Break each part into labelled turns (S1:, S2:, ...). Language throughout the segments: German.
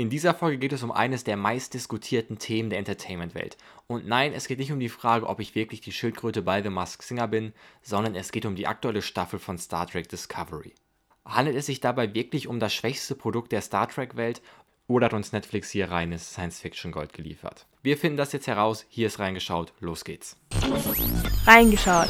S1: In dieser Folge geht es um eines der meistdiskutierten Themen der Entertainment-Welt. Und nein, es geht nicht um die Frage, ob ich wirklich die Schildkröte bei The Mask Singer bin, sondern es geht um die aktuelle Staffel von Star Trek Discovery. Handelt es sich dabei wirklich um das schwächste Produkt der Star Trek-Welt oder hat uns Netflix hier reines Science-Fiction-Gold geliefert? Wir finden das jetzt heraus. Hier ist reingeschaut. Los geht's.
S2: Reingeschaut.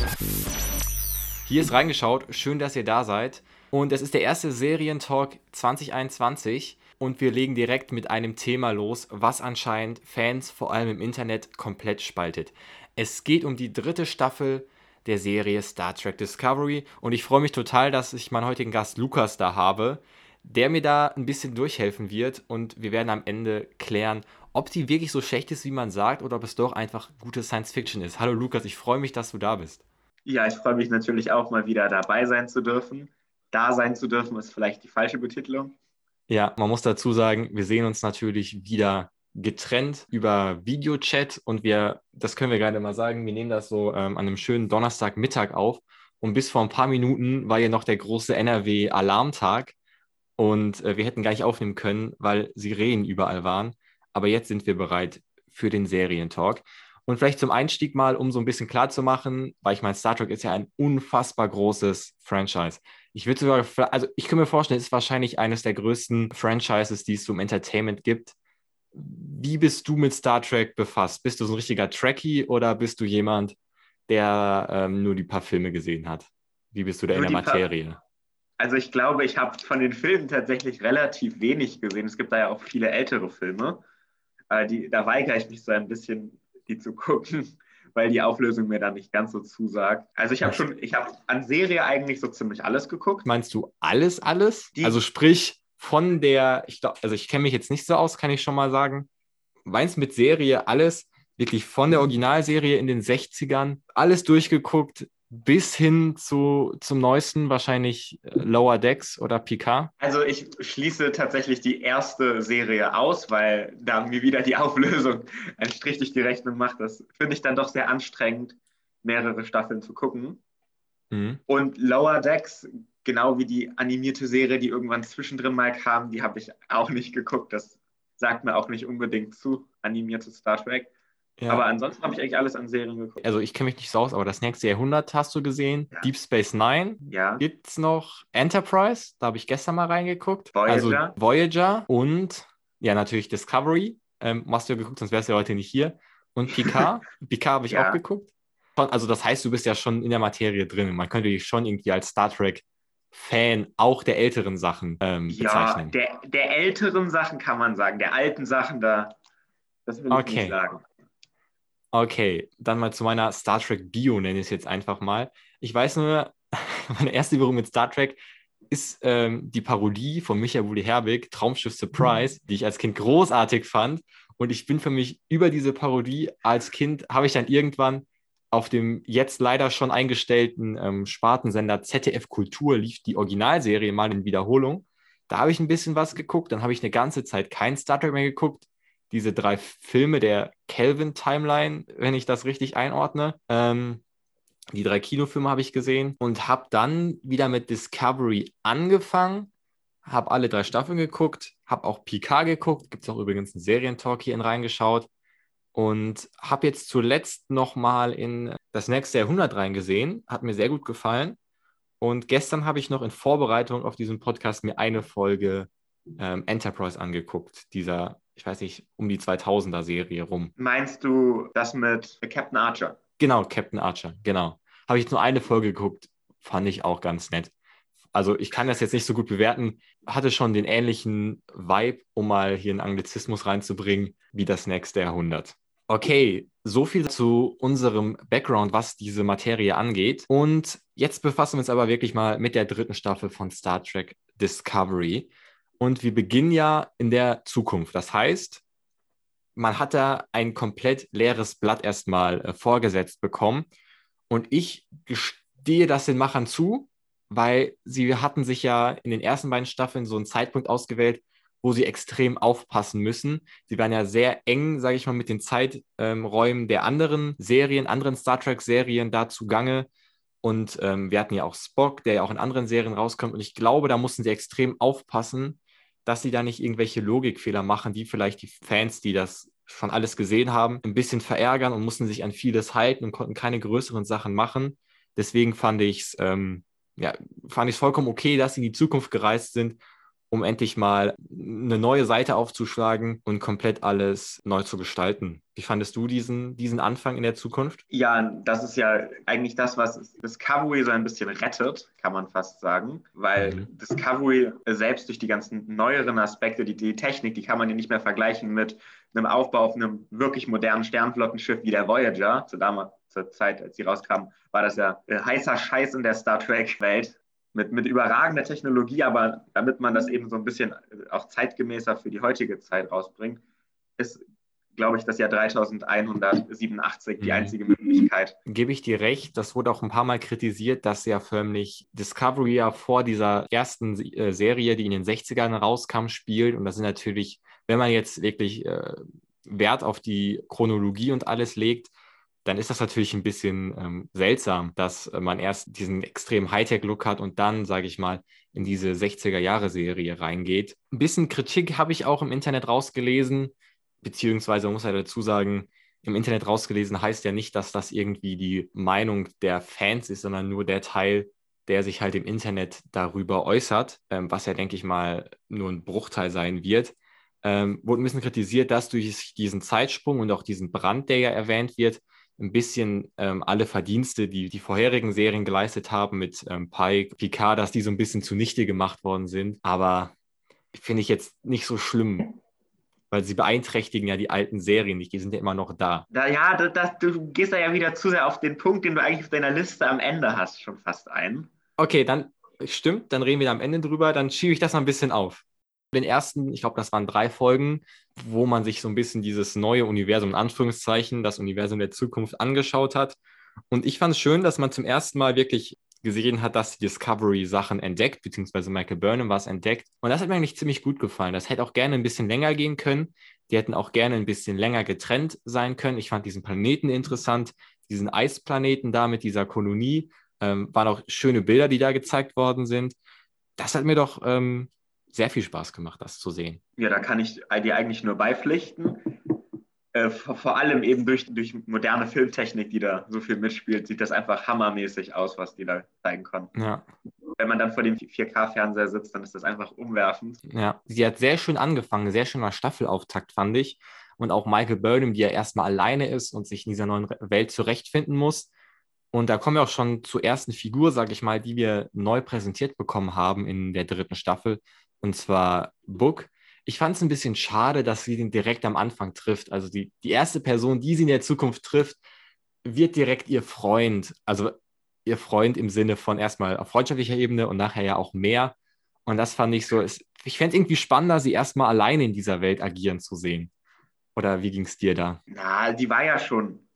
S1: Hier ist reingeschaut. Schön, dass ihr da seid. Und es ist der erste Serientalk 2021 und wir legen direkt mit einem Thema los, was anscheinend Fans vor allem im Internet komplett spaltet. Es geht um die dritte Staffel der Serie Star Trek Discovery und ich freue mich total, dass ich meinen heutigen Gast Lukas da habe, der mir da ein bisschen durchhelfen wird und wir werden am Ende klären, ob die wirklich so schlecht ist, wie man sagt, oder ob es doch einfach gute Science Fiction ist. Hallo Lukas, ich freue mich, dass du da bist.
S3: Ja, ich freue mich natürlich auch mal wieder dabei sein zu dürfen. Da sein zu dürfen ist vielleicht die falsche Betitelung.
S1: Ja, man muss dazu sagen, wir sehen uns natürlich wieder getrennt über Videochat und wir, das können wir gerade mal sagen, wir nehmen das so ähm, an einem schönen Donnerstagmittag auf und bis vor ein paar Minuten war ja noch der große NRW-Alarmtag und äh, wir hätten gar nicht aufnehmen können, weil Sirenen überall waren. Aber jetzt sind wir bereit für den Serientalk. Und vielleicht zum Einstieg mal, um so ein bisschen klar zu machen, weil ich meine, Star Trek ist ja ein unfassbar großes Franchise. Ich würde sogar, also ich kann mir vorstellen, es ist wahrscheinlich eines der größten Franchises, die es so im Entertainment gibt. Wie bist du mit Star Trek befasst? Bist du so ein richtiger Trekkie oder bist du jemand, der ähm, nur die paar Filme gesehen hat? Wie bist du da nur in der Materie?
S3: also ich glaube, ich habe von den Filmen tatsächlich relativ wenig gesehen. Es gibt da ja auch viele ältere Filme. Äh, die, da weigere ich mich so ein bisschen die zu gucken, weil die Auflösung mir da nicht ganz so zusagt. Also ich habe schon, ich habe an Serie eigentlich so ziemlich alles geguckt.
S1: Meinst du alles, alles? Die, also sprich von der, ich glaube, also ich kenne mich jetzt nicht so aus, kann ich schon mal sagen. Meinst mit Serie alles, wirklich von der Originalserie in den 60ern, alles durchgeguckt, bis hin zu, zum neuesten, wahrscheinlich äh, Lower Decks oder Picard?
S3: Also ich schließe tatsächlich die erste Serie aus, weil da mir wieder die Auflösung einen Strich durch die Rechnung macht. Das finde ich dann doch sehr anstrengend, mehrere Staffeln zu gucken. Mhm. Und Lower Decks, genau wie die animierte Serie, die irgendwann zwischendrin mal kam, die habe ich auch nicht geguckt. Das sagt mir auch nicht unbedingt zu, animierte Star Trek. Ja. Aber ansonsten habe ich eigentlich alles an Serien geguckt.
S1: Also ich kenne mich nicht so aus, aber das nächste Jahrhundert hast du gesehen. Ja. Deep Space Nine.
S3: Ja.
S1: Gibt es noch Enterprise? Da habe ich gestern mal reingeguckt.
S3: Voyager.
S1: Also Voyager und ja, natürlich Discovery. Ähm, hast du ja geguckt, sonst wärst du ja heute nicht hier. Und Picard. Picard habe ich ja. auch geguckt. Also das heißt, du bist ja schon in der Materie drin. Man könnte dich schon irgendwie als Star Trek Fan auch der älteren Sachen ähm, bezeichnen.
S3: Ja, der, der älteren Sachen kann man sagen. Der alten Sachen, da, das will ich okay. nicht sagen.
S1: Okay, dann mal zu meiner Star Trek Bio, nenne ich es jetzt einfach mal. Ich weiß nur, meine erste Berührung mit Star Trek ist ähm, die Parodie von Michael Wuli Herbig, Traumschiff Surprise, die ich als Kind großartig fand. Und ich bin für mich über diese Parodie als Kind, habe ich dann irgendwann auf dem jetzt leider schon eingestellten ähm, Spartensender ZDF Kultur lief die Originalserie mal in Wiederholung. Da habe ich ein bisschen was geguckt, dann habe ich eine ganze Zeit kein Star Trek mehr geguckt diese drei Filme der Kelvin-Timeline, wenn ich das richtig einordne. Ähm, die drei Kinofilme habe ich gesehen und habe dann wieder mit Discovery angefangen, habe alle drei Staffeln geguckt, habe auch Picard geguckt, gibt es auch übrigens einen Serientalk hier in reingeschaut und habe jetzt zuletzt nochmal in das nächste Jahrhundert reingesehen, hat mir sehr gut gefallen und gestern habe ich noch in Vorbereitung auf diesen Podcast mir eine Folge ähm, Enterprise angeguckt, dieser ich weiß nicht, um die 2000er Serie rum.
S3: Meinst du das mit Captain Archer?
S1: Genau, Captain Archer, genau. Habe ich nur eine Folge geguckt, fand ich auch ganz nett. Also ich kann das jetzt nicht so gut bewerten, hatte schon den ähnlichen Vibe, um mal hier einen Anglizismus reinzubringen, wie das nächste Jahrhundert. Okay, so viel zu unserem Background, was diese Materie angeht. Und jetzt befassen wir uns aber wirklich mal mit der dritten Staffel von Star Trek Discovery. Und wir beginnen ja in der Zukunft. Das heißt, man hat da ein komplett leeres Blatt erstmal äh, vorgesetzt bekommen. Und ich gestehe das den Machern zu, weil sie hatten sich ja in den ersten beiden Staffeln so einen Zeitpunkt ausgewählt, wo sie extrem aufpassen müssen. Sie waren ja sehr eng, sage ich mal, mit den Zeiträumen der anderen Serien, anderen Star Trek-Serien da zugange. Und ähm, wir hatten ja auch Spock, der ja auch in anderen Serien rauskommt. Und ich glaube, da mussten sie extrem aufpassen, dass sie da nicht irgendwelche Logikfehler machen, die vielleicht die Fans, die das schon alles gesehen haben, ein bisschen verärgern und mussten sich an vieles halten und konnten keine größeren Sachen machen. Deswegen fand ich es ähm, ja, vollkommen okay, dass sie in die Zukunft gereist sind um endlich mal eine neue Seite aufzuschlagen und komplett alles neu zu gestalten. Wie fandest du diesen, diesen Anfang in der Zukunft?
S3: Ja, das ist ja eigentlich das, was Discovery so ein bisschen rettet, kann man fast sagen, weil mhm. Discovery selbst durch die ganzen neueren Aspekte, die, die Technik, die kann man ja nicht mehr vergleichen mit einem Aufbau auf einem wirklich modernen Sternflottenschiff wie der Voyager. Zu damals, zur Zeit, als sie rauskam, war das ja äh, heißer Scheiß in der Star Trek-Welt mit, mit überragender Technologie, aber damit man das eben so ein bisschen auch zeitgemäßer für die heutige Zeit rausbringt, ist, glaube ich, das Jahr 3187 die mhm. einzige Möglichkeit.
S1: Gebe ich dir recht, das wurde auch ein paar Mal kritisiert, dass ja förmlich Discovery ja vor dieser ersten äh, Serie, die in den 60ern rauskam, spielt. Und das sind natürlich, wenn man jetzt wirklich äh, Wert auf die Chronologie und alles legt, dann ist das natürlich ein bisschen ähm, seltsam, dass man erst diesen extremen Hightech-Look hat und dann, sage ich mal, in diese 60er-Jahre-Serie reingeht. Ein bisschen Kritik habe ich auch im Internet rausgelesen, beziehungsweise muss ja dazu sagen, im Internet rausgelesen heißt ja nicht, dass das irgendwie die Meinung der Fans ist, sondern nur der Teil, der sich halt im Internet darüber äußert, ähm, was ja, denke ich mal, nur ein Bruchteil sein wird. Ähm, wurde ein bisschen kritisiert, dass durch diesen Zeitsprung und auch diesen Brand, der ja erwähnt wird, ein bisschen ähm, alle Verdienste, die die vorherigen Serien geleistet haben mit ähm, Pike, Picard, dass die so ein bisschen zunichte gemacht worden sind. Aber finde ich jetzt nicht so schlimm, weil sie beeinträchtigen ja die alten Serien nicht, die sind ja immer noch da.
S3: da ja, das, das, du gehst da ja wieder zu sehr auf den Punkt, den du eigentlich auf deiner Liste am Ende hast, schon fast ein.
S1: Okay, dann stimmt, dann reden wir da am Ende drüber, dann schiebe ich das mal ein bisschen auf den ersten, ich glaube, das waren drei Folgen, wo man sich so ein bisschen dieses neue Universum, in Anführungszeichen, das Universum der Zukunft angeschaut hat. Und ich fand es schön, dass man zum ersten Mal wirklich gesehen hat, dass die Discovery Sachen entdeckt, beziehungsweise Michael Burnham war es entdeckt. Und das hat mir eigentlich ziemlich gut gefallen. Das hätte auch gerne ein bisschen länger gehen können. Die hätten auch gerne ein bisschen länger getrennt sein können. Ich fand diesen Planeten interessant, diesen Eisplaneten da mit dieser Kolonie. Ähm, waren auch schöne Bilder, die da gezeigt worden sind. Das hat mir doch ähm, sehr viel Spaß gemacht, das zu sehen.
S3: Ja, da kann ich dir eigentlich nur beipflichten. Äh, vor, allem eben durch, durch moderne Filmtechnik, die da so viel mitspielt, sieht das einfach hammermäßig aus, was die da zeigen konnten. Ja. Wenn man dann vor dem 4K-Fernseher sitzt, dann ist das einfach umwerfend.
S1: Ja, sie hat sehr schön angefangen, sehr schöner Staffelauftakt, fand ich. Und auch Michael Burnham, die ja erstmal alleine ist und sich in dieser neuen Welt zurechtfinden muss. Und da kommen wir auch schon zur ersten Figur, sage ich mal, die wir neu präsentiert bekommen haben in der dritten Staffel und zwar Book. Ich fand es ein bisschen schade, dass sie den direkt am Anfang trifft. Also die, die erste Person, die sie in der Zukunft trifft, wird direkt ihr Freund. Also ihr Freund im Sinne von erstmal auf freundschaftlicher Ebene und nachher ja auch mehr. Und das fand ich so, ich fände es irgendwie spannender, sie erstmal alleine in dieser Welt agieren zu sehen. Oder wie ging es dir da?
S3: Na, die war ja schon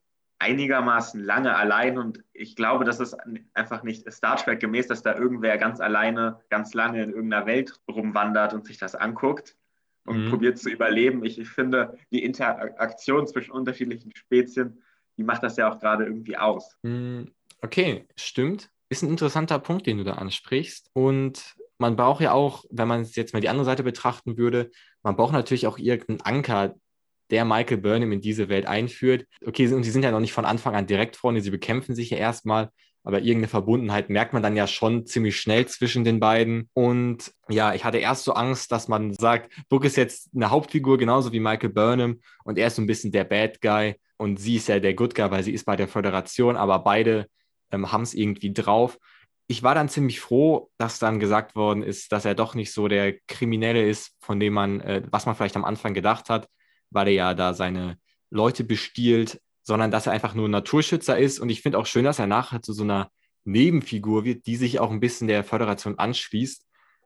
S3: einigermaßen lange allein und ich glaube, das ist einfach nicht Star Trek gemäß, dass da irgendwer ganz alleine, ganz lange in irgendeiner Welt rumwandert und sich das anguckt und mhm. probiert zu überleben. Ich, ich, finde, die Interaktion zwischen unterschiedlichen Spezien, die macht das ja auch gerade irgendwie aus.
S1: Mhm. Okay, stimmt. Ist ein interessanter Punkt, den du da ansprichst. Und man braucht ja auch, wenn man jetzt mal die andere Seite betrachten würde, man braucht natürlich auch irgendeinen Anker, der Michael Burnham in diese Welt einführt. Okay, und sie sind ja noch nicht von Anfang an direkt Freunde, sie bekämpfen sich ja erstmal, aber irgendeine Verbundenheit merkt man dann ja schon ziemlich schnell zwischen den beiden. Und ja, ich hatte erst so Angst, dass man sagt, Book ist jetzt eine Hauptfigur, genauso wie Michael Burnham, und er ist so ein bisschen der Bad Guy und sie ist ja der Good Guy, weil sie ist bei der Föderation, aber beide ähm, haben es irgendwie drauf. Ich war dann ziemlich froh, dass dann gesagt worden ist, dass er doch nicht so der Kriminelle ist, von dem man, äh, was man vielleicht am Anfang gedacht hat, weil er ja da seine Leute bestiehlt, sondern dass er einfach nur Naturschützer ist. Und ich finde auch schön, dass er nachher zu so einer Nebenfigur wird, die sich auch ein bisschen der Föderation anschließt,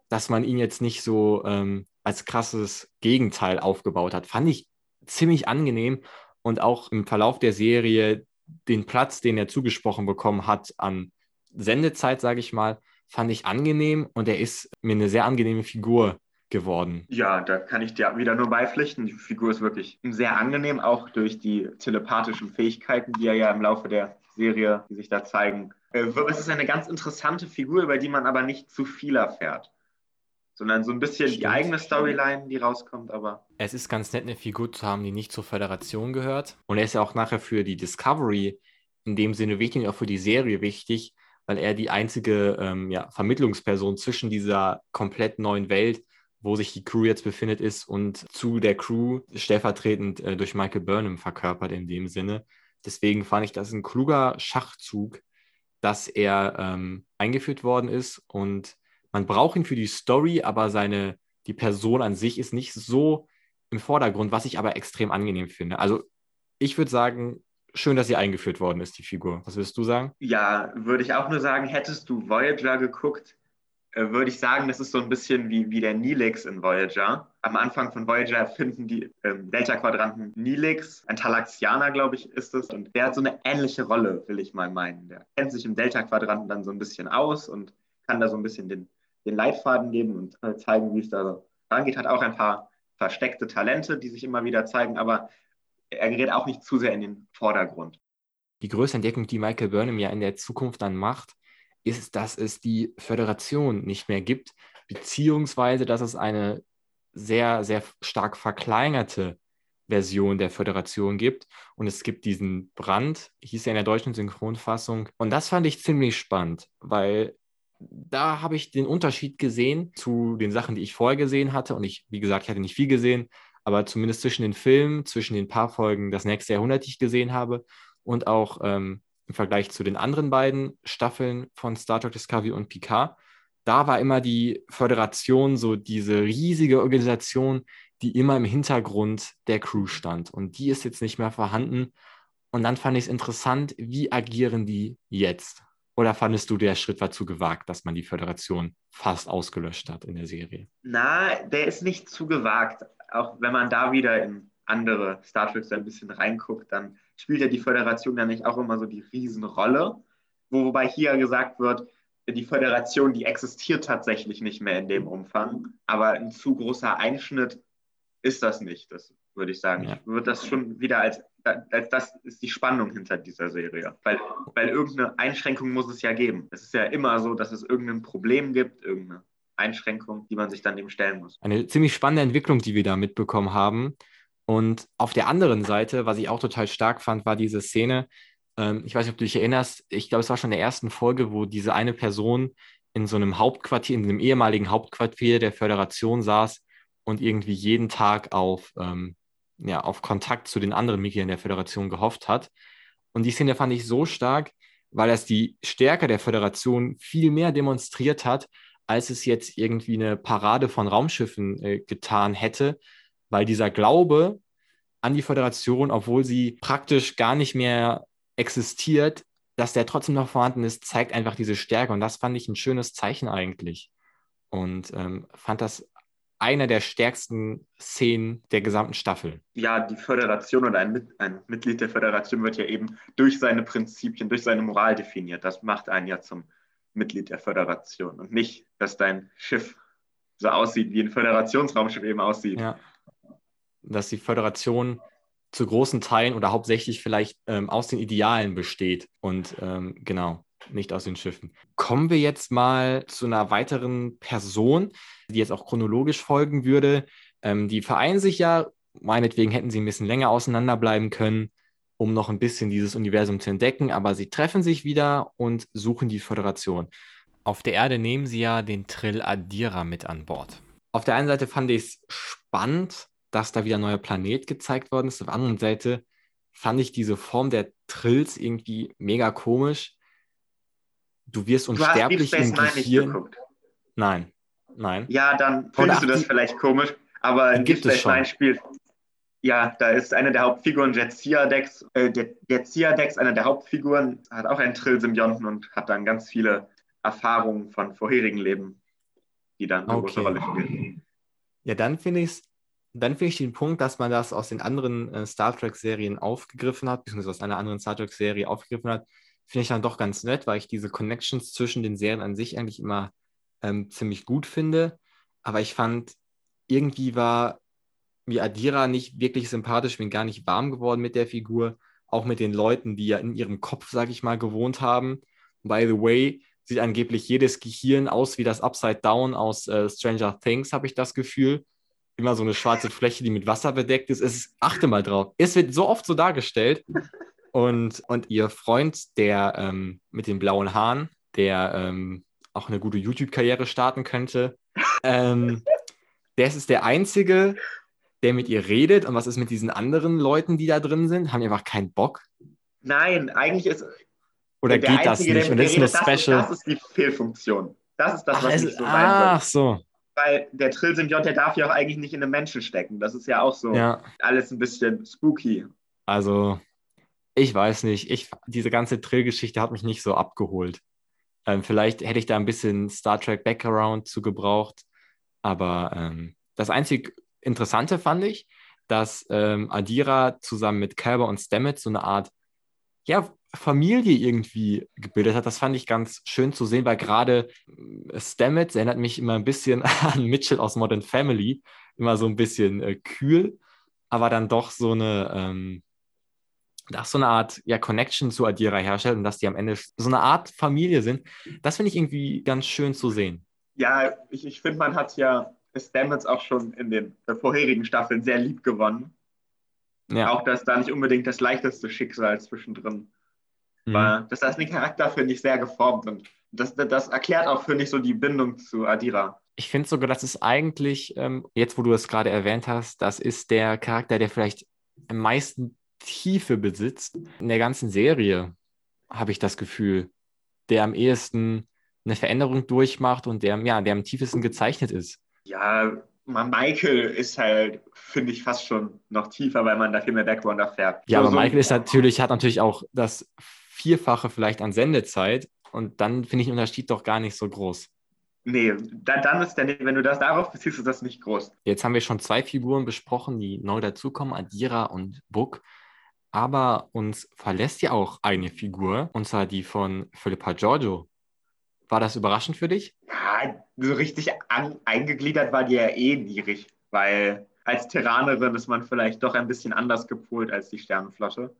S1: dass man ihn jetzt nicht so ähm, als krasses Gegenteil aufgebaut hat. Fand ich ziemlich angenehm und auch im Verlauf der Serie den Platz, den er zugesprochen bekommen hat an Sendezeit, sage ich mal, fand ich angenehm und er ist mir eine sehr angenehme Figur geworden.
S3: Ja, da kann ich dir wieder nur beipflichten. Die Figur ist wirklich sehr angenehm, auch durch die telepathischen Fähigkeiten, die er ja im Laufe der Serie, die sich da zeigen. Äh, es ist eine ganz interessante Figur, über die man aber nicht zu viel erfährt. sondern so ein bisschen
S1: Stimmt.
S3: die eigene Storyline, die rauskommt, aber
S1: Es ist ganz nett, eine Figur zu haben, die nicht zur Föderation gehört. Und er ist ja auch nachher für die Discovery in dem Sinne wichtig und auch für die Serie wichtig, weil er die einzige ähm, ja, Vermittlungsperson zwischen dieser komplett neuen Welt, wo sich die Crew jetzt befindet, ist und zu der Crew stellvertretend äh, durch Michael Burnham verkörpert in dem Sinne. Deswegen fand ich das ein kluger Schachzug, dass er ähm, eingeführt worden ist und man braucht ihn für die Story, aber seine, die Person an sich ist nicht so im Vordergrund, was ich aber extrem angenehm finde. Also ich würde sagen, schön, dass sie eingeführt worden ist, die Figur. Was würdest du sagen?
S3: ja, würde ich auch nur sagen, hättest du Voyager geguckt, äh, würde ich sagen, das ist so ein bisschen wie, wie der Nilix in Voyager. Am Anfang von Voyager finden die ähm, Delta-Quadranten Nilix, ein Talaxianer, glaube ich, ist es. Und der hat so eine ähnliche Rolle, will ich mal meinen. Der kennt sich im Delta-Quadranten dann so ein bisschen aus und kann da so ein bisschen den, den Leitfaden geben und äh, zeigen, wie es da rangeht. Hat auch ein paar versteckte Talente, die sich immer wieder zeigen, aber er gerät auch nicht zu sehr in den Vordergrund.
S1: Die größte Entdeckung, die Michael Burnham ja in der Zukunft dann macht, ist, dass es die Föderation nicht mehr gibt, beziehungsweise dass es eine sehr, sehr stark verkleinerte Version der Föderation gibt. Und es gibt diesen Brand, hieß ja in der deutschen Synchronfassung. Und das fand ich ziemlich spannend, weil da habe ich den Unterschied gesehen zu den Sachen, die ich vorher gesehen hatte. Und ich, wie gesagt, ich hatte nicht viel gesehen, aber zumindest zwischen den Filmen, zwischen den paar Folgen das nächste Jahrhundert, die ich gesehen habe und auch ähm, im Vergleich zu den anderen beiden Staffeln von Star Trek Discovery und Picard, da war immer die Föderation so diese riesige Organisation, die immer im Hintergrund der Crew stand. Und die ist jetzt nicht mehr vorhanden. Und dann fand ich es interessant, wie agieren die jetzt? Oder fandest du, der Schritt war zu gewagt, dass man die Föderation fast ausgelöscht hat in der Serie?
S3: Na, der ist nicht zu gewagt. Auch wenn man da wieder in andere Star Treks ein bisschen reinguckt, dann spielt ja die Föderation ja nicht auch immer so die Riesenrolle. Wobei hier gesagt wird, die Föderation, die existiert tatsächlich nicht mehr in dem Umfang. Aber ein zu großer Einschnitt ist das nicht, das würde ich sagen.
S1: Ja.
S3: Ich würde das schon wieder als, als das ist die Spannung hinter dieser Serie. Weil, weil irgendeine Einschränkung muss es ja geben. Es ist ja immer so, dass es irgendein Problem gibt, irgendeine Einschränkung, die man sich dann dem stellen muss.
S1: Eine ziemlich spannende Entwicklung, die wir da mitbekommen haben. Und auf der anderen Seite, was ich auch total stark fand, war diese Szene. Ähm, ich weiß nicht, ob du dich erinnerst. Ich glaube, es war schon in der ersten Folge, wo diese eine Person in so einem Hauptquartier, in einem ehemaligen Hauptquartier der Föderation saß und irgendwie jeden Tag auf, ähm, ja, auf Kontakt zu den anderen Mitgliedern der Föderation gehofft hat. Und die Szene fand ich so stark, weil das die Stärke der Föderation viel mehr demonstriert hat, als es jetzt irgendwie eine Parade von Raumschiffen äh, getan hätte, weil dieser Glaube an die Föderation, obwohl sie praktisch gar nicht mehr existiert, dass der trotzdem noch vorhanden ist, zeigt einfach diese Stärke. Und das fand ich ein schönes Zeichen eigentlich. Und ähm, fand das einer der stärksten Szenen der gesamten Staffel.
S3: Ja, die Föderation oder ein, ein Mitglied der Föderation wird ja eben durch seine Prinzipien, durch seine Moral definiert. Das macht einen ja zum Mitglied der Föderation und nicht, dass dein Schiff so aussieht, wie ein Föderationsraumschiff eben aussieht.
S1: Ja. Dass die Föderation zu großen Teilen oder hauptsächlich vielleicht ähm, aus den Idealen besteht und ähm, genau, nicht aus den Schiffen. Kommen wir jetzt mal zu einer weiteren Person, die jetzt auch chronologisch folgen würde. Ähm, die vereinen sich ja, meinetwegen hätten sie ein bisschen länger auseinanderbleiben können, um noch ein bisschen dieses Universum zu entdecken, aber sie treffen sich wieder und suchen die Föderation. Auf der Erde nehmen sie ja den Trill Adira mit an Bord. Auf der einen Seite fand ich es spannend, dass da wieder ein neuer Planet gezeigt worden ist. Auf der anderen Seite fand ich diese Form der Trills irgendwie mega komisch. Du wirst unsterblich
S3: du hast Deep Space Nine nicht geguckt.
S1: Nein, nein.
S3: Ja, dann findest
S1: ach,
S3: du das vielleicht komisch, aber in
S1: gibt
S3: Deep
S1: es
S3: Space Nine
S1: schon.
S3: spielt. Ja, da ist eine der Hauptfiguren, der Zia-Dex, äh, der, der Zia-Dex, einer der Hauptfiguren, hat auch einen Trill-Symbionten und hat dann ganz viele Erfahrungen von vorherigen Leben, die dann eine große
S1: Okay.
S3: Rolle spielen.
S1: Ja, dann finde ich dann finde ich den Punkt, dass man das aus den anderen äh, Star Trek-Serien aufgegriffen hat, beziehungsweise aus einer anderen Star Trek-Serie aufgegriffen hat, finde ich dann doch ganz nett, weil ich diese Connections zwischen den Serien an sich eigentlich immer ähm, ziemlich gut finde. Aber ich fand, irgendwie war mir Adira nicht wirklich sympathisch, bin gar nicht warm geworden mit der Figur, auch mit den Leuten, die ja in ihrem Kopf, sage ich mal, gewohnt haben. By the way, sieht angeblich jedes Gehirn aus wie das Upside Down aus äh, Stranger Things, habe ich das Gefühl. Immer so eine schwarze Fläche, die mit Wasser bedeckt ist. Es. Achte mal drauf. Es wird so oft so dargestellt. Und, und ihr Freund, der ähm, mit den blauen Haaren, der ähm, auch eine gute YouTube-Karriere starten könnte, ähm, der ist der Einzige, der mit ihr redet. Und was ist mit diesen anderen Leuten, die da drin sind? Haben die einfach keinen Bock?
S3: Nein, eigentlich ist.
S1: Oder geht das nicht?
S3: der
S1: Und
S3: mit
S1: das ist
S3: das ist,
S1: Special.
S3: das ist die Fehlfunktion. Das ist das,
S1: Ach,
S3: was
S1: es,
S3: nicht so sein
S1: ach so.
S3: Weil der Trillsymbiont, der darf ja auch eigentlich nicht in einem Menschen stecken. Das ist ja auch so
S1: Ja.
S3: alles ein bisschen spooky.
S1: Also, ich weiß nicht. Ich, diese ganze Trill-Geschichte hat mich nicht so abgeholt. Ähm, vielleicht hätte ich da ein bisschen Star Trek Background zu gebraucht. Aber ähm, das einzig Interessante fand ich, dass ähm, Adira zusammen mit Calber und Stamets so eine Art ja, Familie irgendwie gebildet hat. Das fand ich ganz schön zu sehen, weil gerade äh, Stamets erinnert mich immer ein bisschen an Mitchell aus Modern Family. Immer so ein bisschen äh, kühl, aber dann doch so eine, ähm, dass so eine Art ja, Connection zu Adira herstellt und dass die am Ende so eine Art Familie sind. Das finde ich irgendwie ganz schön zu sehen.
S3: Ja, ich, ich finde, man hat ja Stamets auch schon in den äh, vorherigen Staffeln sehr lieb gewonnen.
S1: Ja.
S3: Auch dass da nicht unbedingt das leichteste Schicksal zwischendrin
S1: Mhm.
S3: war. Das heißt, den Charakter finde ich sehr geformt und das, das, erklärt auch, finde ich, so die Bindung zu Adira.
S1: Ich finde sogar, das ist eigentlich, ähm, jetzt wo du es gerade erwähnt hast, das ist der Charakter, der vielleicht am meisten Tiefe besitzt. In der ganzen Serie habe ich das Gefühl, der am ehesten eine Veränderung durchmacht und der, ja, der am tiefesten gezeichnet ist.
S3: Ja, man, Michael ist halt, finde ich, fast schon noch tiefer, weil man da viel mehr Background erfährt.
S1: Ja,
S3: So-
S1: aber
S3: so-
S1: Michael ist natürlich, hat natürlich auch das Vierfache vielleicht an Sendezeit und dann finde ich den Unterschied doch gar nicht so groß.
S3: Nee, dann, dann ist der, wenn du das darauf beziehst, ist das nicht groß.
S1: Jetzt haben wir schon zwei Figuren besprochen, die neu dazukommen, Adira und Book. Aber uns verlässt ja auch eine Figur, und zwar die von Philippa Giorgio. War das überraschend für dich?
S3: Ja, so richtig an, eingegliedert war die ja eh niedrig, weil als Terranerin ist man vielleicht doch ein bisschen anders gepolt als die Sternenflotte.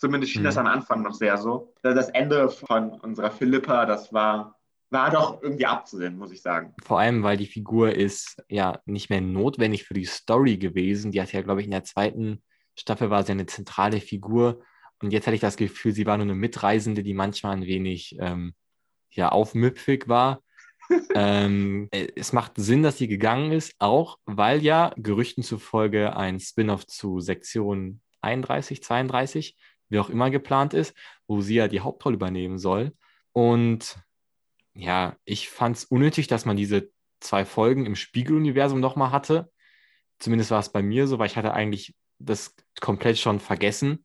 S3: Zumindest schien
S1: Mhm.
S3: das am Anfang noch sehr so. Das Ende von unserer Philippa, das war, war doch irgendwie abzusehen, muss ich sagen.
S1: Vor allem, weil die Figur ist ja nicht mehr notwendig für die Story gewesen. Die hat ja, glaube ich, in der zweiten Staffel war sie eine zentrale Figur. Und jetzt hatte ich das Gefühl, sie war nur eine Mitreisende, die manchmal ein wenig ähm, ja, aufmüpfig war. ähm, äh, es macht Sinn, dass sie gegangen ist, auch weil ja Gerüchten zufolge ein Spin-off zu Sektion 31, 32, wie auch immer geplant ist, wo sie ja die Hauptrolle übernehmen soll. Und ja, ich fand es unnötig, dass man diese zwei Folgen im Spiegeluniversum nochmal hatte. Zumindest war es bei mir so, weil ich hatte eigentlich das komplett schon vergessen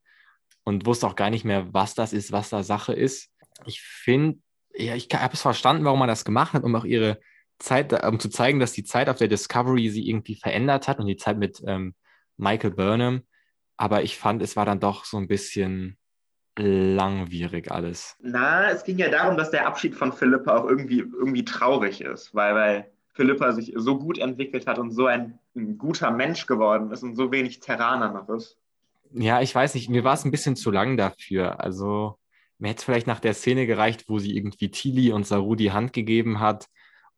S1: und wusste auch gar nicht mehr, was das ist, was da Sache ist. Ich finde, ja, ich habe es verstanden, warum man das gemacht hat, um auch ihre Zeit, um zu zeigen, dass die Zeit auf der Discovery sie irgendwie verändert hat und die Zeit mit ähm, Michael Burnham. Aber ich fand, es war dann doch so ein bisschen langwierig alles.
S3: Na, es ging ja darum, dass der Abschied von Philippa auch irgendwie, irgendwie traurig ist, weil, weil Philippa sich so gut entwickelt hat und so ein, ein guter Mensch geworden ist und so wenig Terraner noch ist.
S1: Ja, ich weiß nicht, mir war es ein bisschen zu lang dafür. Also mir hätte es vielleicht nach der Szene gereicht, wo sie irgendwie Tilly und Saru die Hand gegeben hat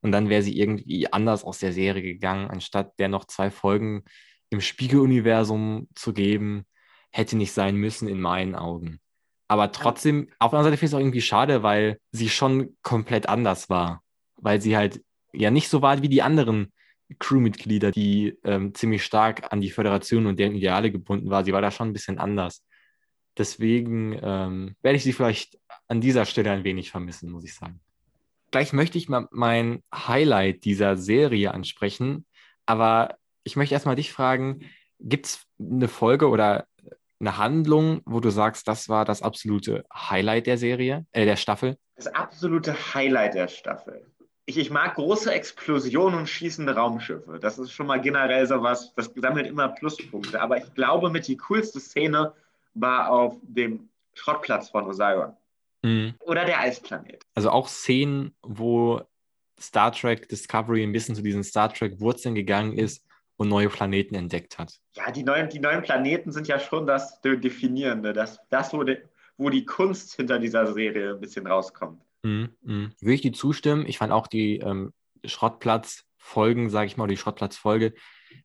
S1: und dann wäre sie irgendwie anders aus der Serie gegangen, anstatt der noch zwei Folgen im Spiegeluniversum zu geben, hätte nicht sein müssen in meinen Augen. Aber trotzdem, auf der anderen Seite finde ich es auch irgendwie schade, weil sie schon komplett anders war. Weil sie halt ja nicht so war wie die anderen Crewmitglieder, die ähm, ziemlich stark an die Föderation und deren Ideale gebunden war. Sie war da schon ein bisschen anders. Deswegen ähm, werde ich sie vielleicht an dieser Stelle ein wenig vermissen, muss ich sagen. Gleich möchte ich mal mein Highlight dieser Serie ansprechen, aber ich möchte erstmal dich fragen, gibt es eine Folge oder eine Handlung, wo du sagst, das war das absolute Highlight der Serie, äh, der Staffel?
S3: Das absolute Highlight der Staffel. Ich, ich mag große Explosionen und schießende Raumschiffe. Das ist schon mal generell so was, das sammelt immer Pluspunkte. Aber ich glaube, mit die coolste Szene war auf dem Schrottplatz von Osira.
S1: Mhm.
S3: Oder der Eisplanet.
S1: Also auch Szenen, wo Star Trek Discovery ein bisschen zu diesen Star Trek Wurzeln gegangen ist und neue Planeten entdeckt hat.
S3: Ja, die neuen, die neuen Planeten sind ja schon das De- Definierende, das, das wo, de, wo die Kunst hinter dieser Serie ein bisschen rauskommt.
S1: Mhm, mhm. Würde ich dir zustimmen. Ich fand auch die ähm, Schrottplatz-Folgen, sage ich mal, die Schrottplatz-Folge,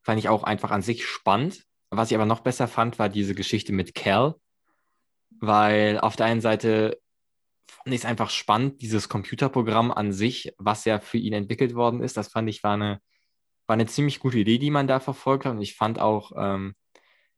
S1: fand ich auch einfach an sich spannend. Was ich aber noch besser fand, war diese Geschichte mit Cal, weil auf der einen Seite fand ich es einfach spannend, dieses Computerprogramm an sich, was ja für ihn entwickelt worden ist. Das fand ich war eine, war eine ziemlich gute Idee, die man da verfolgt hat. Und ich fand auch, ähm,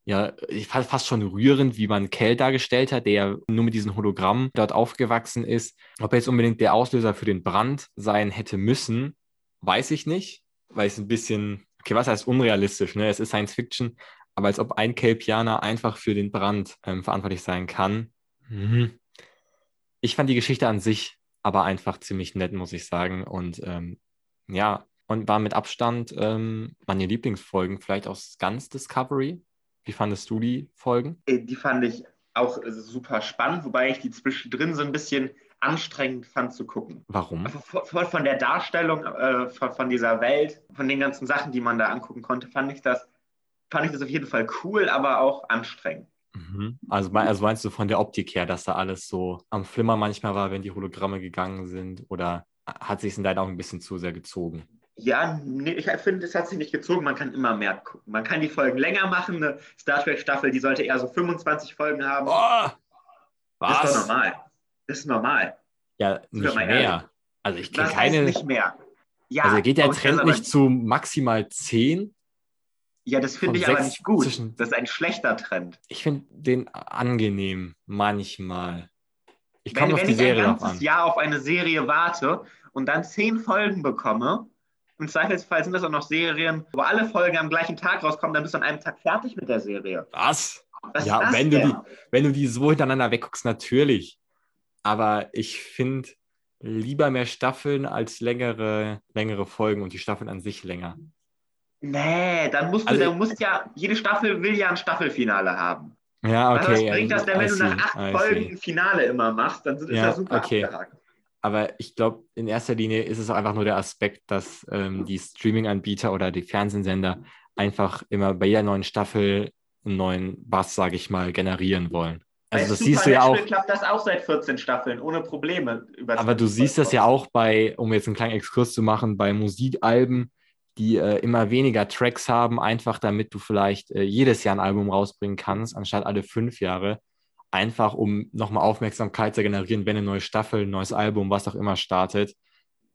S1: ja, ich fand fast schon rührend, wie man Cal dargestellt hat, der nur mit diesem Hologramm dort aufgewachsen ist. Ob er jetzt unbedingt der Auslöser für den Brand sein hätte müssen, weiß ich nicht, weil es ein bisschen, okay, was heißt unrealistisch, ne? Es ist Science Fiction, aber als ob ein Kelpianer einfach für den Brand ähm, verantwortlich sein kann. Mhm. Ich fand die Geschichte an sich aber einfach ziemlich nett, muss ich sagen. Und ähm, ja, und war mit Abstand ähm, meine Lieblingsfolgen, vielleicht aus ganz Discovery. Wie fandest du die Folgen?
S3: Äh, die fand ich auch super spannend, wobei ich die zwischendrin so ein bisschen anstrengend fand zu gucken.
S1: Warum?
S3: Von, von der Darstellung äh, von, von, dieser Welt, von den ganzen Sachen, die man da angucken konnte, fand ich das, fand ich das auf jeden Fall cool, aber auch anstrengend.
S1: Mhm. Also, also meinst du von der Optik her, dass da alles so am Flimmer manchmal war, wenn die Hologramme gegangen sind? Oder hat sich es in deinen Augen ein bisschen zu sehr gezogen?
S3: Ja, nee, ich finde, es hat sich nicht gezogen. Man kann immer mehr gucken. Man kann die Folgen länger machen. Eine Star Trek-Staffel, die sollte eher so 25 Folgen haben.
S1: Oh,
S3: was? Das ist doch normal. Das ist normal.
S1: Ja, nicht mehr. Ehrlich. Also ich kenne keine.
S3: nicht mehr.
S1: Ja, also geht der Trend nicht zu maximal 10?
S3: Ja, das finde ich aber nicht gut. Zwischen... Das ist ein schlechter Trend.
S1: Ich finde den angenehm manchmal. Ich komme
S3: auf die Serie Wenn ich ein ganzes Jahr auf eine Serie warte und dann zehn Folgen bekomme, im Zweifelsfall sind das auch noch Serien, wo alle Folgen am gleichen Tag rauskommen, dann bist du an einem Tag fertig mit der Serie.
S1: Was? Was ja, wenn du, die, wenn du die so hintereinander wegguckst, natürlich. Aber ich finde lieber mehr Staffeln als längere, längere Folgen und die Staffeln an sich länger.
S3: Nee, dann musst du, also, dann musst ja, jede Staffel will ja ein Staffelfinale haben.
S1: Ja, okay.
S3: Was bringt das denn, wenn du nach acht Folgen ein Finale immer machst? Dann ist ja, das super
S1: okay. abgehakt. Aber ich glaube, in erster Linie ist es auch einfach nur der Aspekt, dass ähm, die Streaming-Anbieter oder die Fernsehsender einfach immer bei jeder neuen Staffel einen neuen Bass, sage ich mal, generieren wollen.
S3: Also das siehst du ja auch. klappt das auch seit 14 Staffeln ohne Probleme.
S1: aber du siehst das ja auch bei, um jetzt einen kleinen Exkurs zu machen, bei Musikalben, die äh, immer weniger Tracks haben, einfach damit du vielleicht äh, jedes Jahr ein Album rausbringen kannst, anstatt alle fünf Jahre. Einfach um nochmal Aufmerksamkeit zu generieren, wenn eine neue Staffel, ein neues Album, was auch immer startet.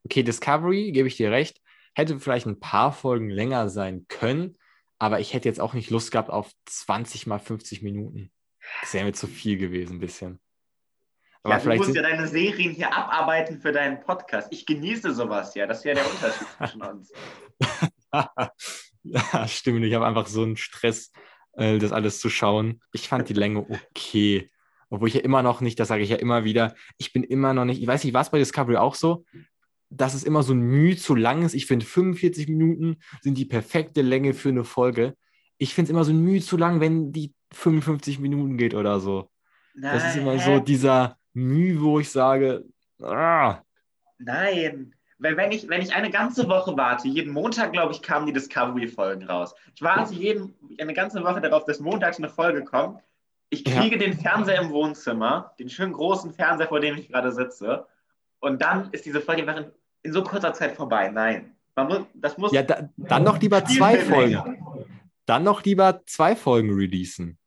S1: Okay, Discovery, gebe ich dir recht, hätte vielleicht ein paar Folgen länger sein können, aber ich hätte jetzt auch nicht Lust gehabt auf 20 mal 50 Minuten. Das wäre mir zu viel gewesen, ein bisschen.
S3: Aber ja, du musst ja deine Serien hier abarbeiten für deinen Podcast. Ich genieße sowas ja. Das ist ja der Unterschied zwischen uns.
S1: ja, stimmt. Ich habe einfach so einen Stress, äh, das alles zu schauen. Ich fand die Länge okay. Obwohl ich ja immer noch nicht, das sage ich ja immer wieder, ich bin immer noch nicht, ich weiß nicht, war es bei Discovery auch so, dass es immer so ein Mühe zu lang ist. Ich finde 45 Minuten sind die perfekte Länge für eine Folge. Ich finde es immer so ein Mühe zu lang, wenn die 55 Minuten geht oder so. Nein. Das ist immer so dieser, Mühe, wo ich sage, ah.
S3: Nein, weil wenn ich, wenn ich eine ganze Woche warte, jeden Montag, glaube ich, kamen die Discovery-Folgen raus. Ich warte jeden, eine ganze Woche darauf, dass montags eine Folge kommt. Ich kriege ja. den Fernseher im Wohnzimmer, den schönen großen Fernseher, vor dem ich gerade sitze. Und dann ist diese Folge in, in so kurzer Zeit vorbei. Nein. Man muss, das muss.
S1: Ja, da, dann noch lieber zwei Folgen. Dann noch lieber zwei Folgen releasen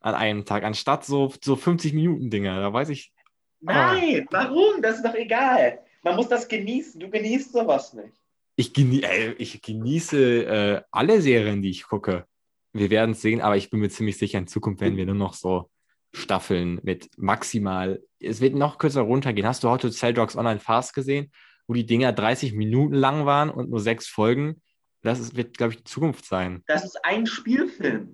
S1: an einem Tag, anstatt so, so 50 Minuten Dinger. Da weiß ich,
S3: Nein, warum? Das ist doch egal. Man muss das genießen. Du genießt sowas nicht.
S1: Ich, genie äh, ich genieße äh, alle Serien, die ich gucke. Wir werden es sehen, aber ich bin mir ziemlich sicher, in Zukunft werden wir nur noch so Staffeln mit maximal. Es wird noch kürzer runtergehen. Hast du heute Cell Dogs Online Fast gesehen, wo die Dinger 30 Minuten lang waren und nur sechs Folgen? Das ist, wird, glaube ich, die Zukunft sein.
S3: Das ist ein Spielfilm.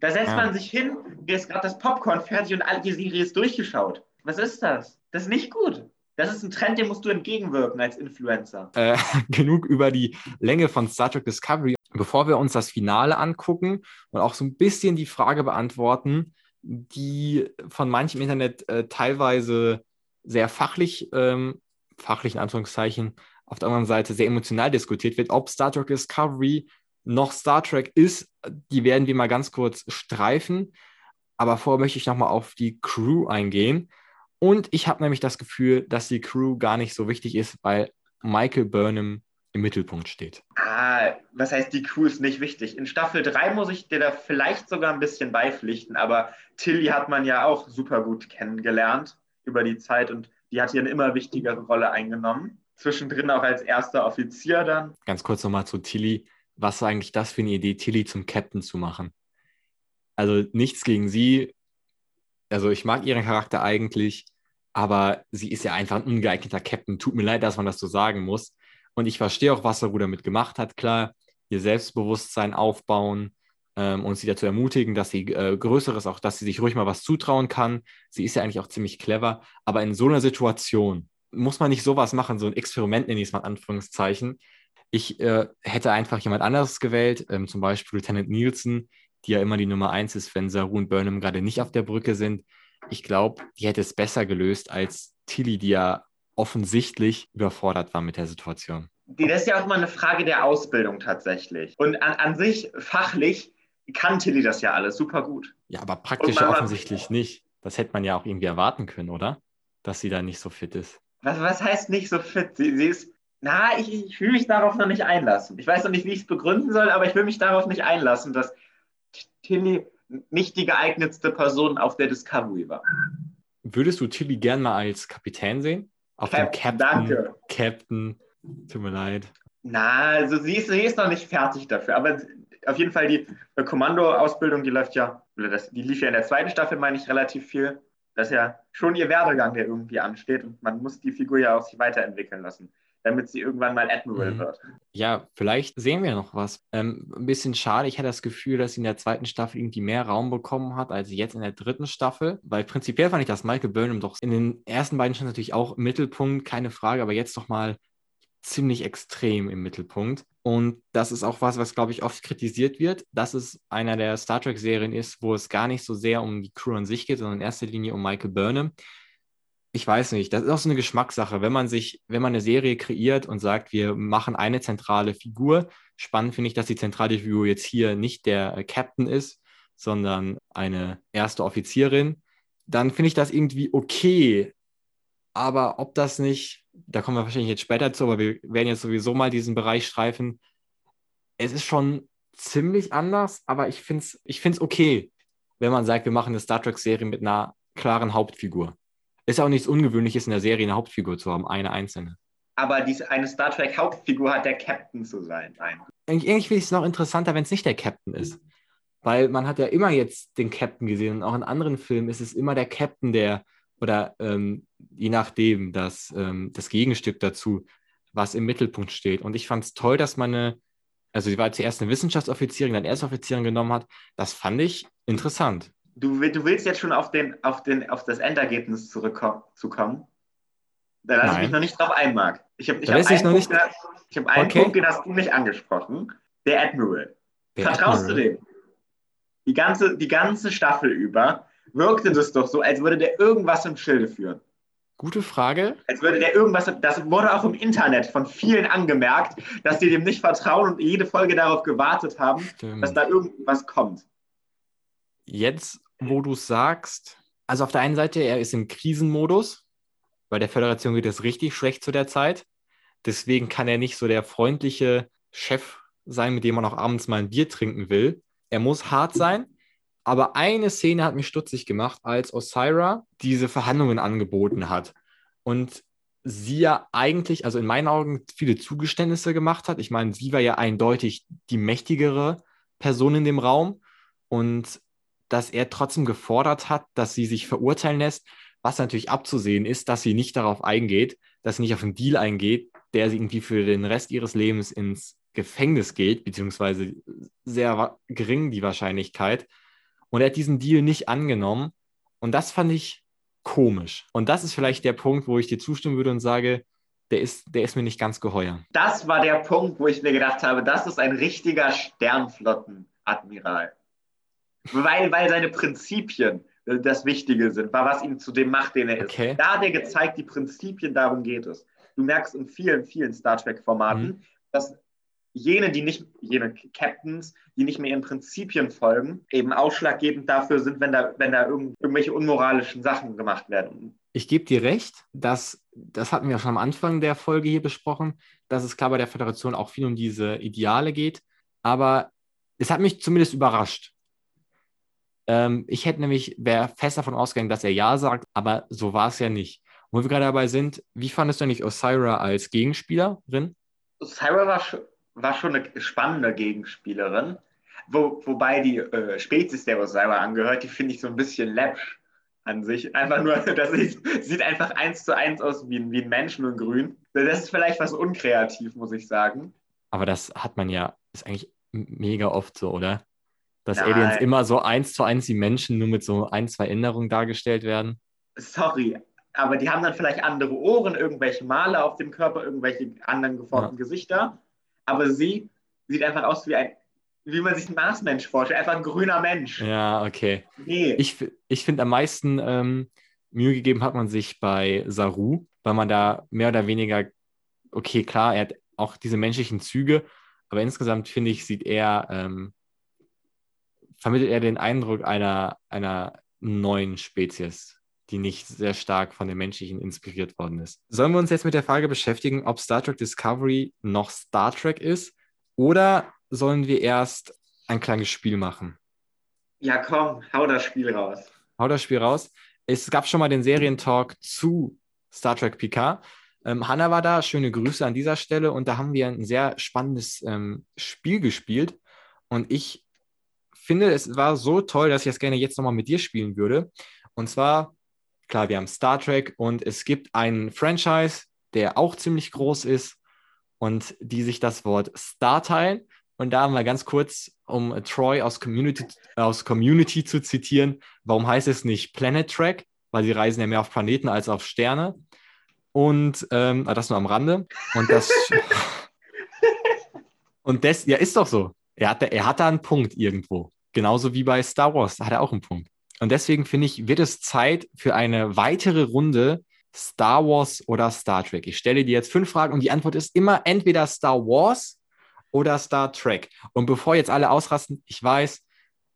S3: Da setzt ja. man sich hin, ist gerade das Popcorn fertig und alle die Serie ist durchgeschaut. Was ist das? Das ist nicht gut. Das ist ein Trend, dem musst du entgegenwirken als Influencer.
S1: Äh, genug über die Länge von Star Trek Discovery. Bevor wir uns das Finale angucken und auch so ein bisschen die Frage beantworten, die von manchem Internet äh, teilweise sehr fachlich, ähm, fachlich in Anführungszeichen, auf der anderen Seite sehr emotional diskutiert wird, ob Star Trek Discovery noch Star Trek ist, die werden wir mal ganz kurz streifen. Aber vorher möchte ich nochmal auf die Crew eingehen. Und ich habe nämlich das Gefühl, dass die Crew gar nicht so wichtig ist, weil Michael Burnham im Mittelpunkt steht.
S3: Ah, was heißt, die Crew ist nicht wichtig? In Staffel 3 muss ich dir da vielleicht sogar ein bisschen beipflichten, aber Tilly hat man ja auch super gut kennengelernt über die Zeit und die hat hier eine immer wichtigere Rolle eingenommen. Zwischendrin auch als erster Offizier dann.
S1: Ganz kurz nochmal zu Tilly. Was war eigentlich das für eine Idee, Tilly zum Captain zu machen? Also nichts gegen sie. Also ich mag ihren Charakter eigentlich, aber sie ist ja einfach ein ungeeigneter Captain. Tut mir leid, dass man das so sagen muss. Und ich verstehe auch, was Saru damit gemacht hat. Klar, ihr Selbstbewusstsein aufbauen ähm, und sie dazu ermutigen, dass sie äh, Größeres, auch dass sie sich ruhig mal was zutrauen kann. Sie ist ja eigentlich auch ziemlich clever. Aber in so einer Situation muss man nicht sowas machen, so ein Experiment nenne ich es mal Anführungszeichen. Ich äh, hätte einfach jemand anderes gewählt, ähm, zum Beispiel Lieutenant Nielsen, die ja immer die Nummer eins ist, wenn Saru und Burnham gerade nicht auf der Brücke sind. Ich glaube, die hätte es besser gelöst als Tilly, die ja offensichtlich überfordert war mit der Situation.
S3: Das ist ja auch mal eine Frage der Ausbildung tatsächlich. Und an, an sich, fachlich, kann Tilly das ja alles super gut.
S1: Ja, aber praktisch ja offensichtlich nicht. Das hätte man ja auch irgendwie erwarten können, oder? Dass sie da nicht so fit ist.
S3: Was, was heißt nicht so fit? Sie, sie ist, na, ich, ich will mich darauf noch nicht einlassen. Ich weiß noch nicht, wie ich es begründen soll, aber ich will mich darauf nicht einlassen, dass Tilly nicht die geeignetste Person auf der Discovery war.
S1: Würdest du Tilly gern mal als Kapitän sehen? Auf dem Captain. Danke. Captain. Tut mir leid.
S3: Na, also sie ist, sie ist noch nicht fertig dafür. Aber auf jeden Fall die Kommandoausbildung, die läuft ja, das, die lief ja in der zweiten Staffel, meine ich, relativ viel. Das ist ja schon ihr Werdegang, der irgendwie ansteht. Und man muss die Figur ja auch sich weiterentwickeln lassen damit sie irgendwann mal Admiral mhm. wird.
S1: Ja, vielleicht sehen wir noch was. Ähm, ein bisschen schade. Ich hatte das Gefühl, dass sie in der zweiten Staffel irgendwie mehr Raum bekommen hat, als jetzt in der dritten Staffel. Weil prinzipiell fand ich, dass Michael Burnham doch in den ersten beiden schon natürlich auch im Mittelpunkt, keine Frage, aber jetzt doch mal ziemlich extrem im Mittelpunkt. Und das ist auch was, was, glaube ich, oft kritisiert wird, dass es einer der Star Trek-Serien ist, wo es gar nicht so sehr um die Crew an sich geht, sondern in erster Linie um Michael Burnham ich weiß nicht, das ist auch so eine Geschmackssache. Wenn man sich, wenn man eine Serie kreiert und sagt, wir machen eine zentrale Figur, spannend finde ich, dass die zentrale Figur jetzt hier nicht der äh, Captain ist, sondern eine erste Offizierin, dann finde ich das irgendwie okay. Aber ob das nicht, da kommen wir wahrscheinlich jetzt später zu, aber wir werden jetzt sowieso mal diesen Bereich streifen. Es ist schon ziemlich anders, aber ich finde es ich find's okay, wenn man sagt, wir machen eine Star Trek-Serie mit einer klaren Hauptfigur. Ist auch nichts Ungewöhnliches in der Serie eine Hauptfigur zu haben, eine einzelne.
S3: Aber diese, eine Star Trek Hauptfigur hat der Captain zu sein. Nein.
S1: Irgendwie finde ich es noch interessanter, wenn es nicht der Captain ist. Weil man hat ja immer jetzt den Captain gesehen und auch in anderen Filmen ist es immer der Captain, der, oder ähm, je nachdem, das, ähm, das Gegenstück dazu, was im Mittelpunkt steht. Und ich fand es toll, dass man eine, also sie war zuerst eine Wissenschaftsoffizierin, dann Erstoffizierin genommen hat. Das fand ich interessant.
S3: Du, du willst jetzt schon auf, den, auf, den, auf das Endergebnis zurückkommen? Da lasse ich mich noch nicht drauf ein, Ich habe ich hab Punkt, nicht... ich hab einen okay. Punkt, den hast du nicht angesprochen. Der Admiral. Der Vertraust Admiral. du dem? Die ganze, die ganze Staffel über wirkte das doch so, als würde der irgendwas im Schilde führen.
S1: Gute Frage.
S3: Als würde der irgendwas, das wurde auch im Internet von vielen angemerkt, dass die dem nicht vertrauen und jede Folge darauf gewartet haben, Stimmt. dass da irgendwas kommt.
S1: Jetzt wo du sagst, also auf der einen Seite, er ist im Krisenmodus, bei der Föderation geht es richtig schlecht zu der Zeit. Deswegen kann er nicht so der freundliche Chef sein, mit dem man auch abends mal ein Bier trinken will. Er muss hart sein. Aber eine Szene hat mich stutzig gemacht, als Osira diese Verhandlungen angeboten hat. Und sie ja eigentlich, also in meinen Augen, viele Zugeständnisse gemacht hat. Ich meine, sie war ja eindeutig die mächtigere Person in dem Raum. Und dass er trotzdem gefordert hat, dass sie sich verurteilen lässt, was natürlich abzusehen ist, dass sie nicht darauf eingeht, dass sie nicht auf einen Deal eingeht, der sie irgendwie für den Rest ihres Lebens ins Gefängnis geht, beziehungsweise sehr gering die Wahrscheinlichkeit. Und er hat diesen Deal nicht angenommen. Und das fand ich komisch. Und das ist vielleicht der Punkt, wo ich dir zustimmen würde und sage, der ist, der ist mir nicht ganz geheuer.
S3: Das war der Punkt, wo ich mir gedacht habe, das ist ein richtiger Sternflottenadmiral. Weil, weil seine Prinzipien äh, das Wichtige sind, was ihn zu dem macht, den er ist. Okay. Da hat er gezeigt, die Prinzipien, darum geht es. Du merkst in vielen, vielen Star Trek-Formaten, mhm. dass jene, die nicht, jene Captains, die nicht mehr ihren Prinzipien folgen, eben ausschlaggebend dafür sind, wenn da, wenn da irgend, irgendwelche unmoralischen Sachen gemacht werden.
S1: ich gebe dir recht, dass, das hatten wir schon am Anfang der Folge hier besprochen, dass es klar bei der Föderation auch viel um diese Ideale geht. Aber es hat mich zumindest überrascht. Ähm, ich hätte nämlich, wäre fest davon ausgegangen, dass er Ja sagt, aber so war es ja nicht. wo wir gerade dabei sind, wie fandest du eigentlich Osira als Gegenspielerin?
S3: Osira war, war schon eine spannende Gegenspielerin. Wo, wobei die äh, Spezies der Osira angehört, die finde ich so ein bisschen läppsch an sich. Einfach nur, das sieht, sieht einfach eins zu eins aus wie, wie ein Mensch, nur in grün. Das ist vielleicht was unkreativ, muss ich sagen.
S1: Aber das hat man ja, ist eigentlich mega oft so, oder? Dass Nein. Aliens immer so eins zu eins die Menschen nur mit so ein, zwei Änderungen dargestellt werden.
S3: Sorry, aber die haben dann vielleicht andere Ohren, irgendwelche Male auf dem Körper, irgendwelche anderen geformten ja. Gesichter. Aber sie sieht einfach aus wie ein wie man sich einen Marsmensch vorstellt. Einfach ein grüner Mensch.
S1: Ja, okay. Nee. Ich, ich finde, am meisten ähm, Mühe gegeben hat man sich bei Saru, weil man da mehr oder weniger, okay, klar, er hat auch diese menschlichen Züge, aber insgesamt finde ich, sieht er, ähm, vermittelt er den Eindruck einer, einer neuen Spezies, die nicht sehr stark von den menschlichen inspiriert worden ist. Sollen wir uns jetzt mit der Frage beschäftigen, ob Star Trek Discovery noch Star Trek ist oder sollen wir erst ein kleines Spiel machen?
S3: Ja, komm, hau das Spiel raus.
S1: Hau das Spiel raus. Es gab schon mal den Serientalk zu Star Trek Picard. Ähm, Hanna war da, schöne Grüße an dieser Stelle und da haben wir ein sehr spannendes ähm, Spiel gespielt und ich finde, es war so toll, dass ich das gerne jetzt nochmal mit dir spielen würde. Und zwar, klar, wir haben Star Trek und es gibt einen Franchise, der auch ziemlich groß ist und die sich das Wort Star teilen. Und da haben wir ganz kurz, um Troy aus Community, aus Community zu zitieren, warum heißt es nicht Planet Track? Weil sie reisen ja mehr auf Planeten als auf Sterne. Und ähm, ah, das nur am Rande. Und das. und das, ja, ist doch so. Er hat, er hat da einen Punkt irgendwo. Genauso wie bei Star Wars, da hat er auch einen Punkt. Und deswegen finde ich, wird es Zeit für eine weitere Runde Star Wars oder Star Trek. Ich stelle dir jetzt fünf Fragen und die Antwort ist immer entweder Star Wars oder Star Trek. Und bevor jetzt alle ausrasten, ich weiß,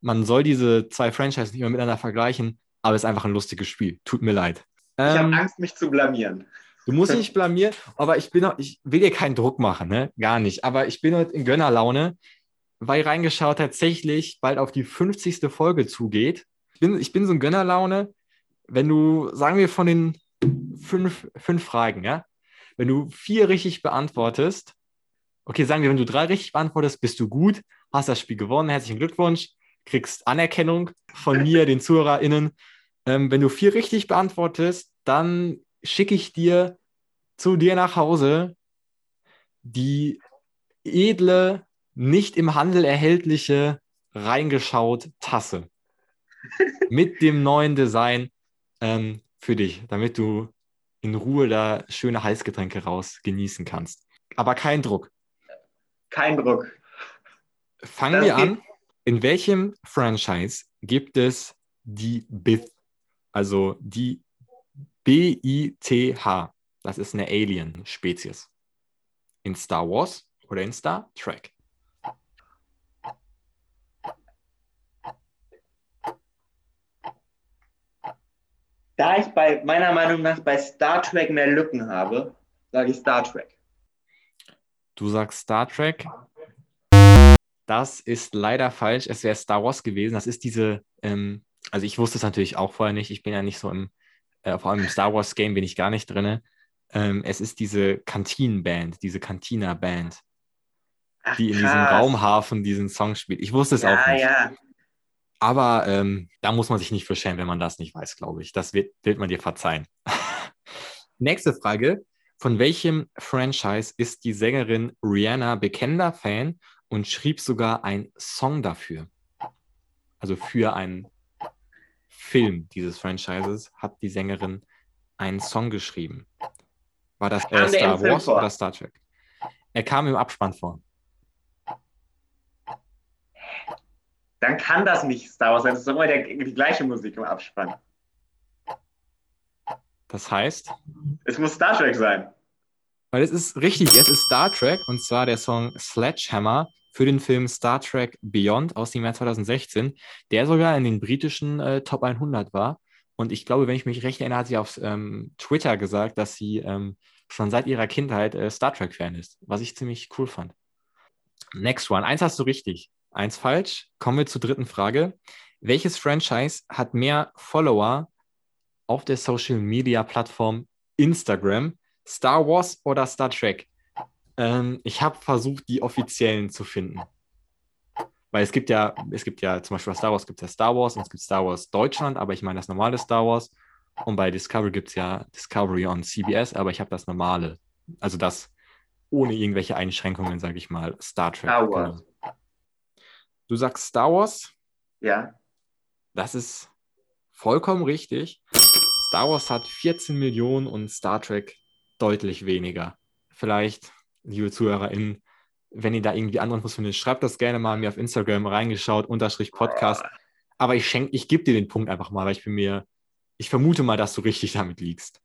S1: man soll diese zwei Franchises nicht mehr miteinander vergleichen, aber es ist einfach ein lustiges Spiel. Tut mir leid.
S3: Ich ähm, habe Angst, mich zu blamieren.
S1: Du musst nicht blamieren, aber ich bin noch, ich will dir keinen Druck machen, ne? Gar nicht. Aber ich bin heute in Gönnerlaune, weil reingeschaut tatsächlich bald auf die 50. Folge zugeht. Ich bin, ich bin so in Gönnerlaune, wenn du, sagen wir, von den fünf, fünf Fragen, ja, wenn du vier richtig beantwortest, okay, sagen wir, wenn du drei richtig beantwortest, bist du gut, hast das Spiel gewonnen, herzlichen Glückwunsch, kriegst Anerkennung von mir, den ZuhörerInnen. Ähm, wenn du vier richtig beantwortest, dann schicke ich dir zu dir nach Hause die edle, nicht im Handel erhältliche reingeschaut Tasse mit dem neuen Design ähm, für dich, damit du in Ruhe da schöne Heißgetränke raus genießen kannst. Aber kein Druck.
S3: Kein Druck.
S1: Fangen das wir an. In welchem Franchise gibt es die Bith? Also die B-I-T-H. Das ist eine Alien-Spezies. In Star Wars oder in Star Trek?
S3: Da ich bei meiner Meinung nach bei Star Trek mehr Lücken habe, sage ich Star Trek.
S1: Du sagst Star Trek. Das ist leider falsch. Es wäre Star Wars gewesen. Das ist diese, ähm, also ich wusste es natürlich auch vorher nicht. Ich bin ja nicht so im, äh, vor allem im Star Wars Game bin ich gar nicht drin. Ähm, es ist diese Kantinenband, diese Cantina-Band, die in diesem Raumhafen diesen Song spielt. Ich wusste es ja, auch nicht. Ja. Aber ähm, da muss man sich nicht für schämen, wenn man das nicht weiß, glaube ich. Das wird, wird man dir verzeihen. Nächste Frage. Von welchem Franchise ist die Sängerin Rihanna bekennender Fan und schrieb sogar einen Song dafür? Also für einen Film dieses Franchises hat die Sängerin einen Song geschrieben. War das äh, Star Wars oder Star Trek? Er kam im Abspann vor.
S3: Dann kann das nicht Star Wars sein. Das ist immer der, die gleiche Musik im Abspann.
S1: Das heißt?
S3: Es muss Star Trek sein.
S1: Weil es ist richtig, es ist Star Trek und zwar der Song Sledgehammer für den Film Star Trek Beyond aus dem Jahr 2016, der sogar in den britischen äh, Top 100 war. Und ich glaube, wenn ich mich recht erinnere, hat sie auf ähm, Twitter gesagt, dass sie ähm, schon seit ihrer Kindheit äh, Star Trek-Fan ist, was ich ziemlich cool fand. Next one. Eins hast du richtig, eins falsch. Kommen wir zur dritten Frage. Welches Franchise hat mehr Follower auf der Social Media Plattform Instagram? Star Wars oder Star Trek? Ähm, ich habe versucht, die offiziellen zu finden. Weil es gibt ja, es gibt ja zum Beispiel bei Star Wars gibt es ja Star Wars und es gibt Star Wars Deutschland, aber ich meine das normale Star Wars. Und bei Discovery gibt es ja Discovery on CBS, aber ich habe das normale. Also das ohne irgendwelche Einschränkungen, sage ich mal, Star Trek.
S3: Star Wars.
S1: Genau. Du sagst Star Wars?
S3: Ja.
S1: Das ist vollkommen richtig. Star Wars hat 14 Millionen und Star Trek deutlich weniger. Vielleicht, liebe ZuhörerInnen, wenn ihr da irgendwie andere Infos findet, schreibt das gerne mal mir auf Instagram reingeschaut, unterstrich Podcast. Aber ich schenke, ich gebe dir den Punkt einfach mal, weil ich bin mir, ich vermute mal, dass du richtig damit liegst.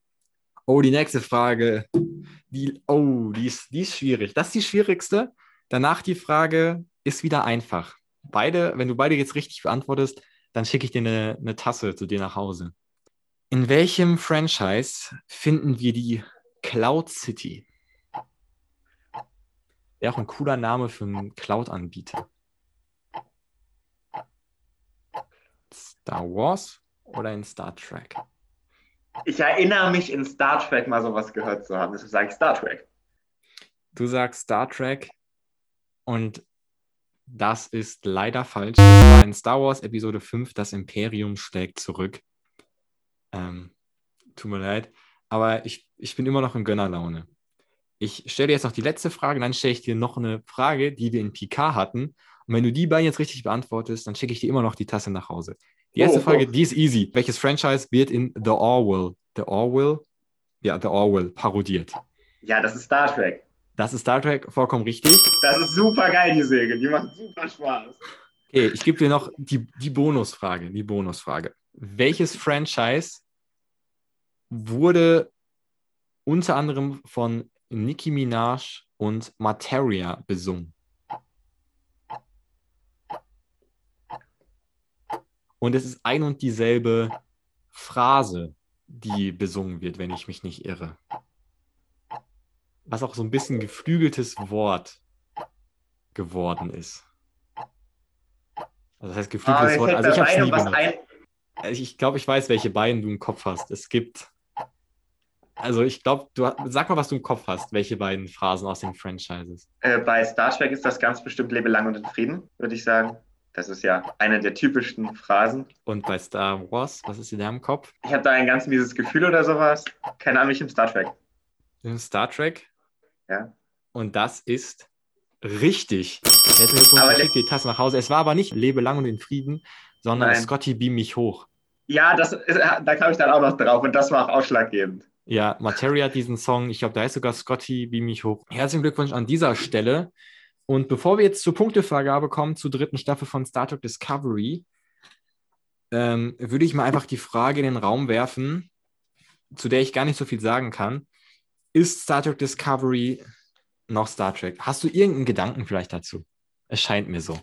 S1: Oh, die nächste Frage. Die, oh, die ist, die ist schwierig. Das ist die schwierigste. Danach die Frage ist wieder einfach. Beide, wenn du beide jetzt richtig beantwortest, dann schicke ich dir eine, eine Tasse zu dir nach Hause. In welchem Franchise finden wir die Cloud City? Wäre auch ein cooler Name für einen Cloud-Anbieter. Star Wars oder in Star Trek?
S3: Ich erinnere mich in Star Trek mal sowas gehört zu haben. Deshalb sage ich Star Trek.
S1: Du sagst Star Trek und das ist leider falsch. Das war in Star Wars Episode 5, das Imperium schlägt zurück. Ähm, tut mir leid, aber ich, ich bin immer noch in Gönnerlaune. Ich stelle dir jetzt noch die letzte Frage, dann stelle ich dir noch eine Frage, die wir in PK hatten. Und wenn du die beiden jetzt richtig beantwortest, dann schicke ich dir immer noch die Tasse nach Hause. Die erste oh, Frage, oh. die ist easy. Welches Franchise wird in The Orwell, The Orwell, ja, The Orwell parodiert?
S3: Ja, das ist Star Trek.
S1: Das ist Star Trek, vollkommen richtig.
S3: Das ist super geil, die Säge. Die macht super Spaß.
S1: Okay, ich gebe dir noch die, die Bonusfrage. Die Bonusfrage. Welches Franchise wurde unter anderem von Nicki Minaj und Materia besungen? Und es ist ein und dieselbe Phrase, die besungen wird, wenn ich mich nicht irre. Was auch so ein bisschen geflügeltes Wort geworden ist. Also das heißt geflügeltes oh, Wort. Also ich habe es nie benutzt. Also ich glaube, ich weiß, welche beiden du im Kopf hast. Es gibt. Also ich glaube, du sag mal, was du im Kopf hast, welche beiden Phrasen aus den Franchises.
S3: Äh, bei Star Trek ist das ganz bestimmt Lebe lang und in Frieden, würde ich sagen. Das ist ja eine der typischsten Phrasen.
S1: Und bei Star Wars, was ist in deinem Kopf?
S3: Ich habe da ein ganz mieses Gefühl oder sowas. Keine Ahnung, ich im Star Trek.
S1: Im Star Trek?
S3: Ja.
S1: Und das ist richtig. Er hätte mir geschickt, die Tasse nach Hause. Es war aber nicht Lebe lang und in Frieden, sondern Nein. Scotty beam mich hoch.
S3: Ja, das ist, da kam ich dann auch noch drauf und das war auch ausschlaggebend.
S1: Ja, Materia hat diesen Song, ich glaube, da heißt sogar Scotty beam mich hoch. Herzlichen Glückwunsch an dieser Stelle. Und bevor wir jetzt zur Punktevergabe kommen, zur dritten Staffel von Star Trek Discovery, ähm, würde ich mal einfach die Frage in den Raum werfen, zu der ich gar nicht so viel sagen kann. Ist Star Trek Discovery noch Star Trek? Hast du irgendeinen Gedanken vielleicht dazu? Es scheint mir so.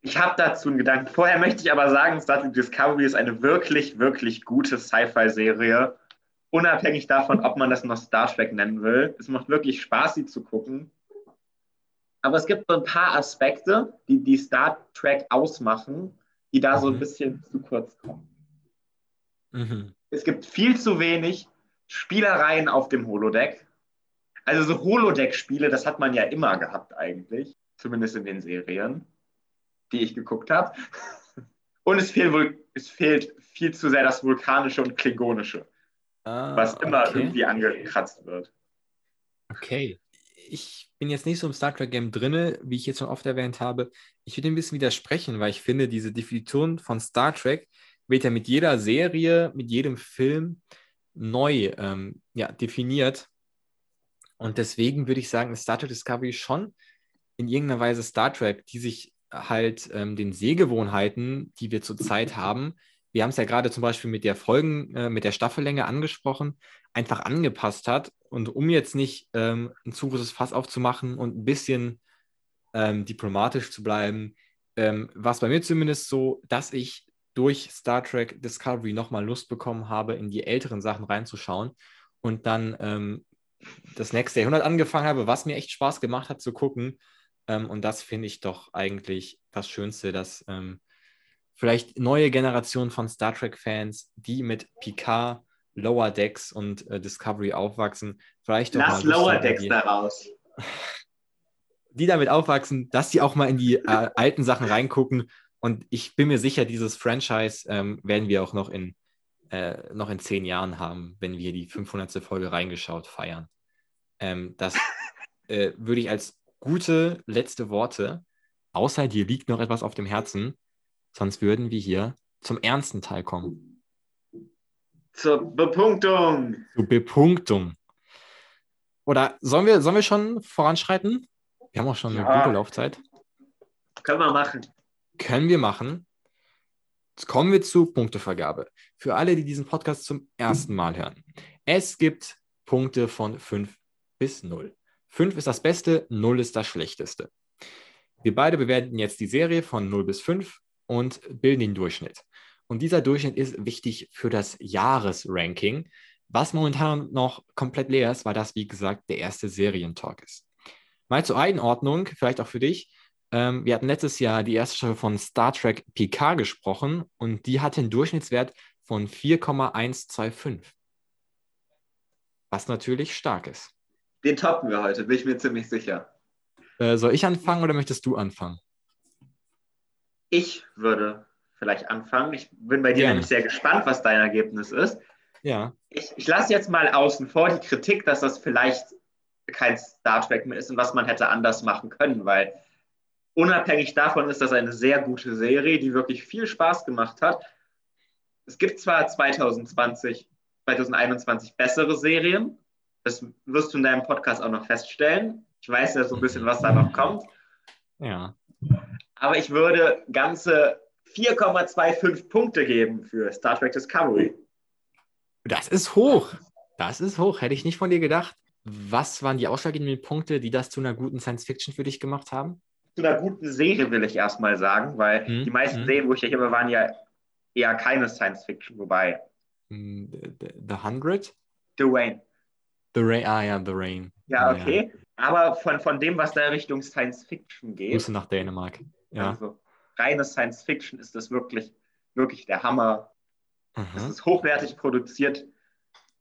S3: Ich habe dazu einen Gedanken. Vorher möchte ich aber sagen, Star Trek Discovery ist eine wirklich, wirklich gute Sci-Fi-Serie. Unabhängig davon, ob man das noch Star Trek nennen will. Es macht wirklich Spaß, sie zu gucken. Aber es gibt so ein paar Aspekte, die die Star Trek ausmachen, die da so ein mhm. bisschen zu kurz kommen. Mhm. Es gibt viel zu wenig Spielereien auf dem Holodeck. Also so Holodeck-Spiele, das hat man ja immer gehabt eigentlich, zumindest in den Serien, die ich geguckt habe. Und es fehlt, es fehlt viel zu sehr das Vulkanische und Klingonische, ah, was immer okay. irgendwie angekratzt wird.
S1: Okay ich bin jetzt nicht so im Star Trek Game drinne, wie ich jetzt schon oft erwähnt habe. Ich würde ein bisschen widersprechen, weil ich finde, diese Definition von Star Trek wird ja mit jeder Serie, mit jedem Film neu ähm, ja, definiert. Und deswegen würde ich sagen, Star Trek Discovery schon in irgendeiner Weise Star Trek, die sich halt ähm, den Sehgewohnheiten, die wir zurzeit haben, wir haben es ja gerade zum Beispiel mit der Folgen, äh, mit der Staffellänge angesprochen, einfach angepasst hat. Und um jetzt nicht ähm, ein zu großes Fass aufzumachen und ein bisschen ähm, diplomatisch zu bleiben, ähm, war es bei mir zumindest so, dass ich durch Star Trek Discovery nochmal Lust bekommen habe, in die älteren Sachen reinzuschauen und dann ähm, das nächste Jahrhundert angefangen habe, was mir echt Spaß gemacht hat zu gucken. Ähm, und das finde ich doch eigentlich das Schönste, dass ähm, vielleicht neue Generationen von Star Trek-Fans, die mit Picard, Lower Decks und äh, Discovery aufwachsen, vielleicht doch
S3: Lass
S1: mal Lust
S3: Lower Decks
S1: die,
S3: da raus.
S1: die damit aufwachsen, dass sie auch mal in die äh, alten Sachen reingucken. Und ich bin mir sicher, dieses Franchise ähm, werden wir auch noch in, äh, noch in zehn Jahren haben, wenn wir die 500. Folge reingeschaut feiern. Ähm, das äh, würde ich als gute letzte Worte, außer dir liegt noch etwas auf dem Herzen, sonst würden wir hier zum ernsten Teil kommen.
S3: Zur Bepunktung.
S1: Zur Bepunktung. Oder sollen wir, sollen wir schon voranschreiten? Wir haben auch schon eine
S3: Ja.
S1: gute Laufzeit.
S3: Können wir machen.
S1: Können wir machen. Jetzt kommen wir zur Punktevergabe. Für alle, die diesen Podcast zum ersten Mal hören. Es gibt Punkte von 5 bis 0. 5 ist das Beste, 0 ist das Schlechteste. Wir beide bewerten jetzt die Serie von 0 bis 5 und bilden den Durchschnitt. Und dieser Durchschnitt ist wichtig für das Jahresranking, was momentan noch komplett leer ist, weil das, wie gesagt, der erste Serientalk ist. Mal zur Einordnung, vielleicht auch für dich. Ähm, wir hatten letztes Jahr die erste Staffel von Star Trek PK gesprochen und die hatte einen Durchschnittswert von 4,125. Was natürlich stark ist.
S3: Den toppen wir heute, bin ich mir ziemlich sicher.
S1: Äh, soll ich anfangen oder möchtest du anfangen?
S3: Ich würde vielleicht anfangen. Ich bin bei dir
S1: Gerne.
S3: nämlich sehr gespannt, was dein Ergebnis ist.
S1: Ja.
S3: Ich, ich lasse jetzt mal außen vor die Kritik, dass das vielleicht kein Star Trek mehr ist und was man hätte anders machen können, weil unabhängig davon ist das eine sehr gute Serie, die wirklich viel Spaß gemacht hat. Es gibt zwar 2020, 2021 bessere Serien, das wirst du in deinem Podcast auch noch feststellen. Ich weiß ja so ein bisschen, was da noch kommt.
S1: Ja.
S3: Aber ich würde ganze 4,25 Punkte geben für Star Trek Discovery.
S1: Das ist hoch. Das ist hoch. Hätte ich nicht von dir gedacht. Was waren die ausschlaggebenden Punkte, die das zu einer guten Science Fiction für dich gemacht haben?
S3: Zu einer guten Serie will ich erstmal sagen, weil
S1: Hm,
S3: die meisten
S1: hm.
S3: Serien, wo ich ja hier war, waren ja eher keine Science Fiction, wobei
S1: Hm, The, The Hundred?
S3: Dwayne.
S1: The Rain. Ah ja, The Rain.
S3: Ja, okay. Aber von, von dem, was da Richtung Science Fiction geht,
S1: Grüße nach Dänemark. Ja.
S3: also reine Science Fiction, ist das wirklich, wirklich der Hammer. Es
S1: Mhm.
S3: ist hochwertig produziert.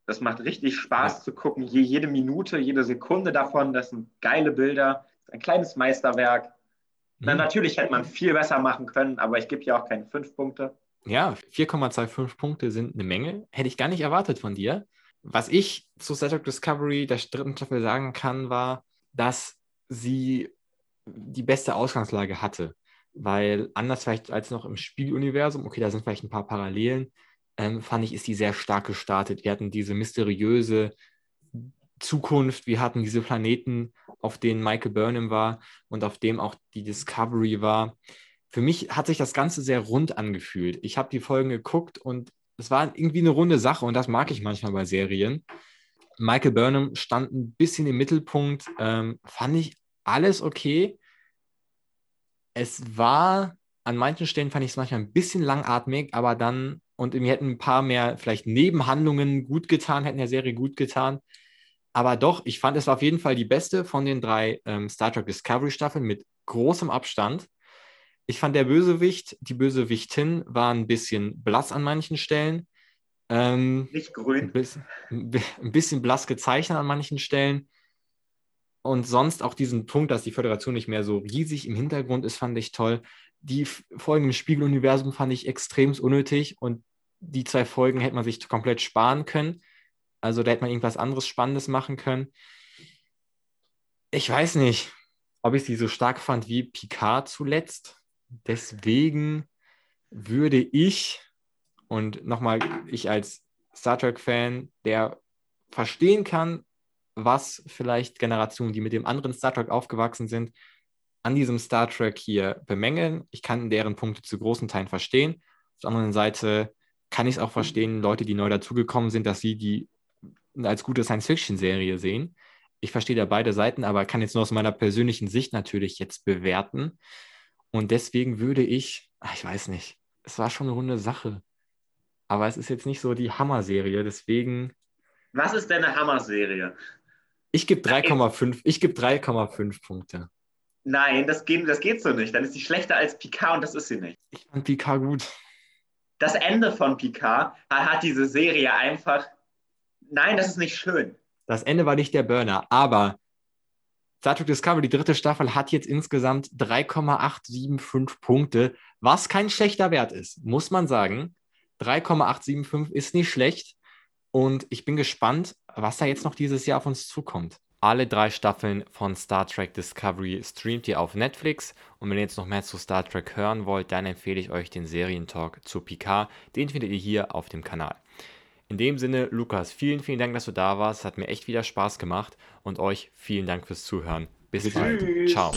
S3: Das macht richtig Spaß zu gucken. Je, jede Minute, jede Sekunde davon, das sind geile Bilder. Ein kleines Meisterwerk. Na,
S1: Mhm.
S3: natürlich hätte man viel besser machen können, aber ich gebe ja auch keine fünf Punkte.
S1: Ja, 4,25 Punkte sind eine Menge. Hätte ich gar nicht erwartet von dir. Was ich zu Star Trek Discovery der dritten Staffel sagen kann, war, dass sie die beste Ausgangslage hatte. Weil anders vielleicht als noch im Spieluniversum, okay, da sind vielleicht ein paar Parallelen, ähm, fand ich, ist die sehr stark gestartet. Wir hatten diese mysteriöse Zukunft, wir hatten diese Planeten, auf denen Michael Burnham war und auf dem auch die Discovery war für mich hat sich das Ganze sehr rund angefühlt. Ich habe die Folgen geguckt und es war irgendwie eine runde Sache und das mag ich manchmal bei Serien. Michael Burnham stand ein bisschen im Mittelpunkt, ähm, fand ich alles okay. Es war, an manchen Stellen fand ich es manchmal ein bisschen langatmig, aber dann, und mir hätten ein paar mehr vielleicht Nebenhandlungen gut getan, hätten der Serie gut getan. Aber doch, ich fand es war auf jeden Fall die beste von den drei ähm, Star Trek Discovery Staffeln mit großem Abstand. Ich fand der Bösewicht, die Bösewichtin war ein bisschen blass an manchen Stellen. Ähm,
S3: Nicht
S1: ein,
S3: grün.
S1: bisschen, ein bisschen blass gezeichnet an manchen Stellen. Und sonst auch diesen Punkt, dass die Föderation nicht mehr so riesig im Hintergrund ist, fand ich toll. Die Folgen im Spiegeluniversum fand ich extrem unnötig und die zwei Folgen hätte man sich komplett sparen können. Also da hätte man irgendwas anderes Spannendes machen können. Ich weiß nicht, ob ich sie so stark fand wie Picard zuletzt. Deswegen würde ich, und nochmal, ich als Star Trek-Fan, der verstehen kann, was vielleicht Generationen, die mit dem anderen Star Trek aufgewachsen sind, an diesem Star Trek hier bemängeln. Ich kann deren Punkte zu großen Teilen verstehen. Auf der anderen Seite kann ich es auch verstehen, Leute, die neu dazugekommen sind, dass sie die als gute Science-Fiction-Serie sehen. Ich verstehe da beide Seiten, aber kann jetzt nur aus meiner persönlichen Sicht natürlich jetzt bewerten. Und deswegen würde ich, ach, ich weiß nicht, es war schon eine runde Sache. Aber es ist jetzt nicht so die Hammer-Serie, deswegen.
S3: Was ist denn eine Hammer-Serie?
S1: Ich gebe 3,5. Ich gebe 3,5 Punkte.
S3: Nein, das geht, das geht so nicht. Dann ist sie schlechter als Picard und das ist sie nicht.
S1: Ich fand Picard gut.
S3: Das Ende von Picard hat diese Serie einfach. Nein, das ist nicht schön.
S1: Das Ende war nicht der Burner, aber Star Trek Discovery, die dritte Staffel, hat jetzt insgesamt 3,875 Punkte, was kein schlechter Wert ist, muss man sagen. 3,875 ist nicht schlecht. Und ich bin gespannt, was da jetzt noch dieses Jahr auf uns zukommt. Alle drei Staffeln von Star Trek Discovery streamt ihr auf Netflix. Und wenn ihr jetzt noch mehr zu Star Trek hören wollt, dann empfehle ich euch den Serientalk zu Picard. Den findet ihr hier auf dem Kanal. In dem Sinne, Lukas, vielen, vielen Dank, dass du da warst. Hat mir echt wieder Spaß gemacht. Und euch vielen Dank fürs Zuhören. Bis bald. Ciao.